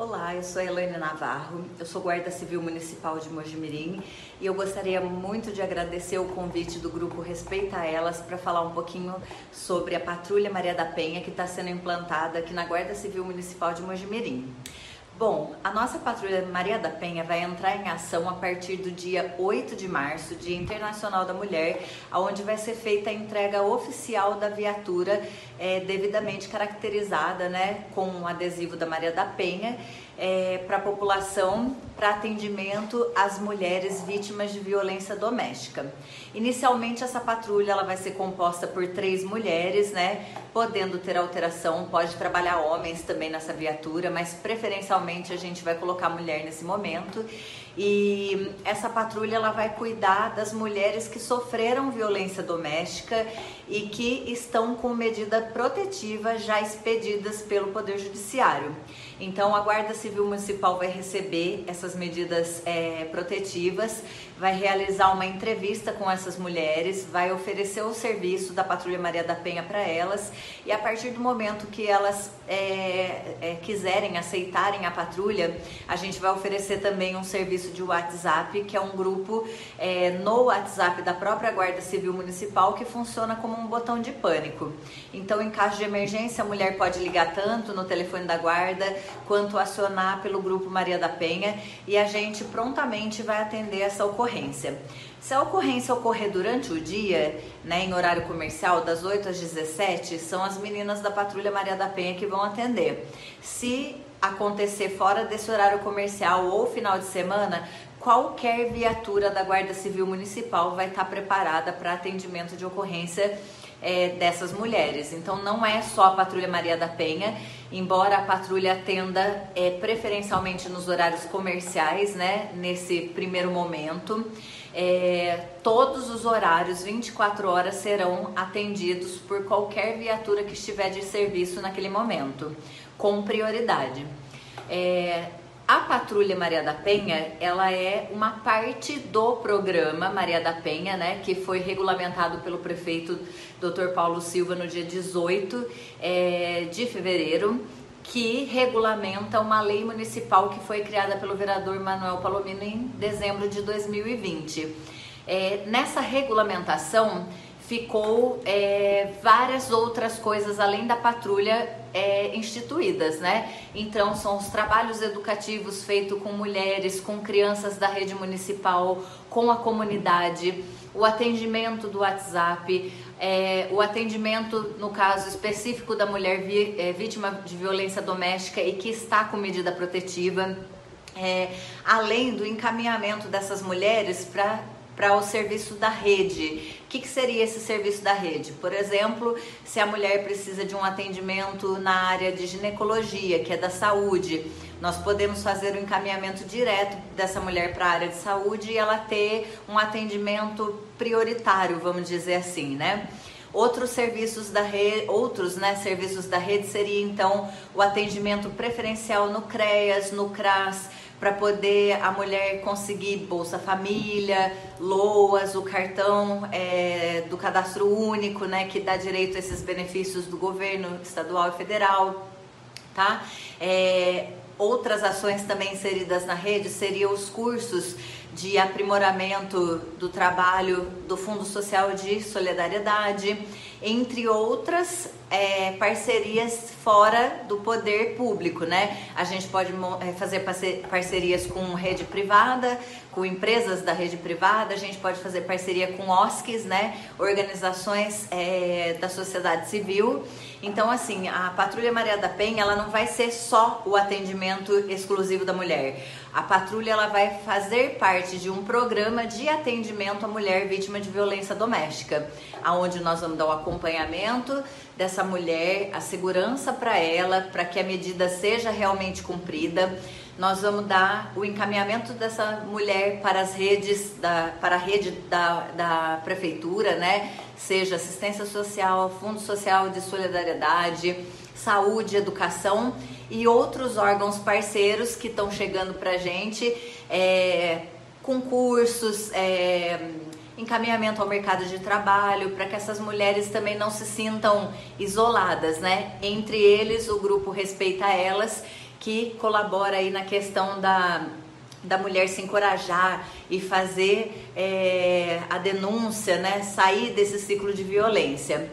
Olá, eu sou a Elaine Navarro, eu sou guarda civil municipal de Mojimirim e eu gostaria muito de agradecer o convite do grupo Respeita Elas para falar um pouquinho sobre a Patrulha Maria da Penha que está sendo implantada aqui na Guarda Civil Municipal de Mojimirim. Bom, a nossa patrulha Maria da Penha vai entrar em ação a partir do dia 8 de março, Dia Internacional da Mulher, onde vai ser feita a entrega oficial da viatura é, devidamente caracterizada, né, com um adesivo da Maria da Penha, é, para a população, para atendimento às mulheres vítimas de violência doméstica. Inicialmente essa patrulha ela vai ser composta por três mulheres, né, podendo ter alteração, pode trabalhar homens também nessa viatura, mas preferencialmente a gente vai colocar mulher nesse momento. E essa patrulha ela vai cuidar das mulheres que sofreram violência doméstica e que estão com medida protetiva já expedidas pelo Poder Judiciário. Então a Guarda Civil Municipal vai receber essas medidas é, protetivas, vai realizar uma entrevista com essas mulheres, vai oferecer o serviço da Patrulha Maria da Penha para elas e a partir do momento que elas é, é, quiserem aceitarem a patrulha, a gente vai oferecer também um serviço de WhatsApp, que é um grupo é, no WhatsApp da própria Guarda Civil Municipal que funciona como um botão de pânico. Então, em caso de emergência, a mulher pode ligar tanto no telefone da guarda quanto acionar pelo grupo Maria da Penha e a gente prontamente vai atender essa ocorrência. Se a ocorrência ocorrer durante o dia, né, em horário comercial, das 8 às 17, são as meninas da Patrulha Maria da Penha que vão atender. Se acontecer fora desse horário comercial ou final de semana, qualquer viatura da Guarda Civil Municipal vai estar preparada para atendimento de ocorrência é, dessas mulheres. Então não é só a Patrulha Maria da Penha, embora a patrulha atenda é, preferencialmente nos horários comerciais, né, nesse primeiro momento. É, todos os horários, 24 horas, serão atendidos por qualquer viatura que estiver de serviço naquele momento, com prioridade. É, a Patrulha Maria da Penha, ela é uma parte do programa Maria da Penha, né, que foi regulamentado pelo prefeito Dr. Paulo Silva no dia 18 é, de fevereiro, que regulamenta uma lei municipal que foi criada pelo vereador Manuel Palomino em dezembro de 2020. É, nessa regulamentação, ficou é, várias outras coisas além da patrulha é, instituídas, né? Então são os trabalhos educativos feitos com mulheres, com crianças da rede municipal, com a comunidade, o atendimento do WhatsApp, é, o atendimento no caso específico da mulher vi, é, vítima de violência doméstica e que está com medida protetiva, é, além do encaminhamento dessas mulheres para para o serviço da rede. O que, que, seria esse serviço da rede? Por exemplo, se a mulher precisa de um atendimento na área de ginecologia, que é da saúde, nós podemos fazer o um encaminhamento direto dessa mulher para a área de saúde e ela ter um atendimento prioritário, vamos dizer assim, né? Outros serviços da rede, outros né, serviços da rede seria então o atendimento preferencial no CREAS, no CRAS, para poder a mulher conseguir Bolsa Família, LOAS, o cartão é, do cadastro único, né, que dá direito a esses benefícios do governo estadual e federal, tá? É, outras ações também inseridas na rede seriam os cursos de aprimoramento do trabalho do Fundo Social de Solidariedade, entre outras é, parcerias fora do poder público, né? A gente pode é, fazer parcerias com rede privada, com empresas da rede privada, a gente pode fazer parceria com OSCs, né? Organizações é, da sociedade civil. Então, assim, a Patrulha Maria da Penha, ela não vai ser só o atendimento exclusivo da mulher. A patrulha ela vai fazer parte de um programa de atendimento à mulher vítima de violência doméstica, aonde nós vamos dar o acompanhamento dessa mulher, a segurança para ela, para que a medida seja realmente cumprida. Nós vamos dar o encaminhamento dessa mulher para as redes, da, para a rede da, da prefeitura, né? Seja assistência social, fundo social de solidariedade, saúde, educação e outros órgãos parceiros que estão chegando para a gente, é, concursos, é, encaminhamento ao mercado de trabalho, para que essas mulheres também não se sintam isoladas, né? Entre eles, o grupo Respeita Elas, que colabora aí na questão da da mulher se encorajar e fazer é, a denúncia, né? Sair desse ciclo de violência.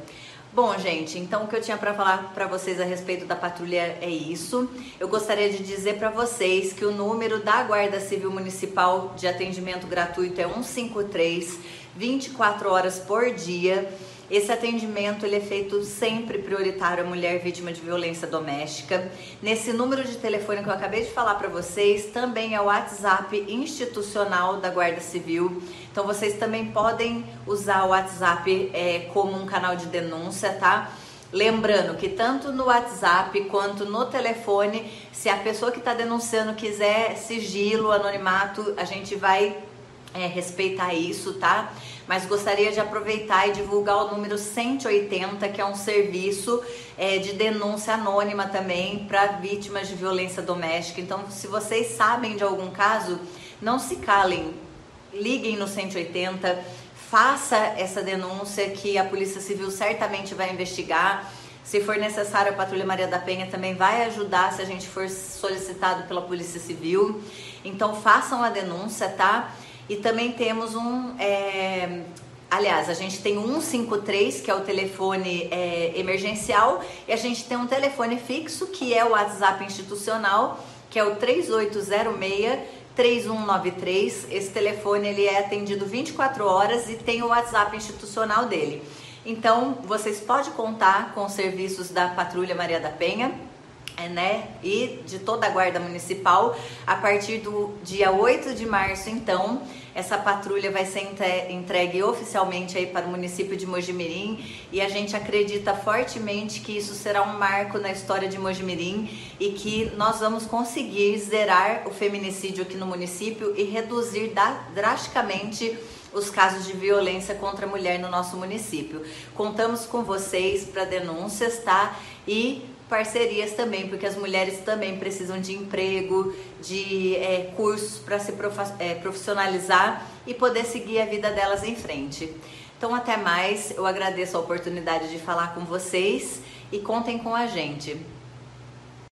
Bom, gente, então o que eu tinha para falar para vocês a respeito da patrulha é isso. Eu gostaria de dizer para vocês que o número da Guarda Civil Municipal de atendimento gratuito é 153, 24 horas por dia. Esse atendimento ele é feito sempre prioritário à mulher vítima de violência doméstica. Nesse número de telefone que eu acabei de falar para vocês, também é o WhatsApp institucional da Guarda Civil. Então vocês também podem usar o WhatsApp é, como um canal de denúncia, tá? Lembrando que tanto no WhatsApp quanto no telefone, se a pessoa que está denunciando quiser sigilo, anonimato, a gente vai é, respeitar isso, tá? Mas gostaria de aproveitar e divulgar o número 180, que é um serviço é, de denúncia anônima também para vítimas de violência doméstica. Então, se vocês sabem de algum caso, não se calem, liguem no 180, faça essa denúncia que a Polícia Civil certamente vai investigar. Se for necessário, a Patrulha Maria da Penha também vai ajudar se a gente for solicitado pela Polícia Civil. Então façam a denúncia, tá? E também temos um. É, aliás, a gente tem um 153, que é o telefone é, emergencial, e a gente tem um telefone fixo, que é o WhatsApp institucional, que é o 3806 3193. Esse telefone ele é atendido 24 horas e tem o WhatsApp institucional dele. Então, vocês podem contar com os serviços da Patrulha Maria da Penha né, e de toda a Guarda Municipal. A partir do dia 8 de março, então, essa patrulha vai ser entregue oficialmente aí para o município de Mojimirim e a gente acredita fortemente que isso será um marco na história de Mojimirim e que nós vamos conseguir zerar o feminicídio aqui no município e reduzir drasticamente os casos de violência contra a mulher no nosso município. Contamos com vocês para denúncias, tá? E parcerias também, porque as mulheres também precisam de emprego, de é, cursos para se é, profissionalizar e poder seguir a vida delas em frente. Então, até mais. Eu agradeço a oportunidade de falar com vocês e contem com a gente.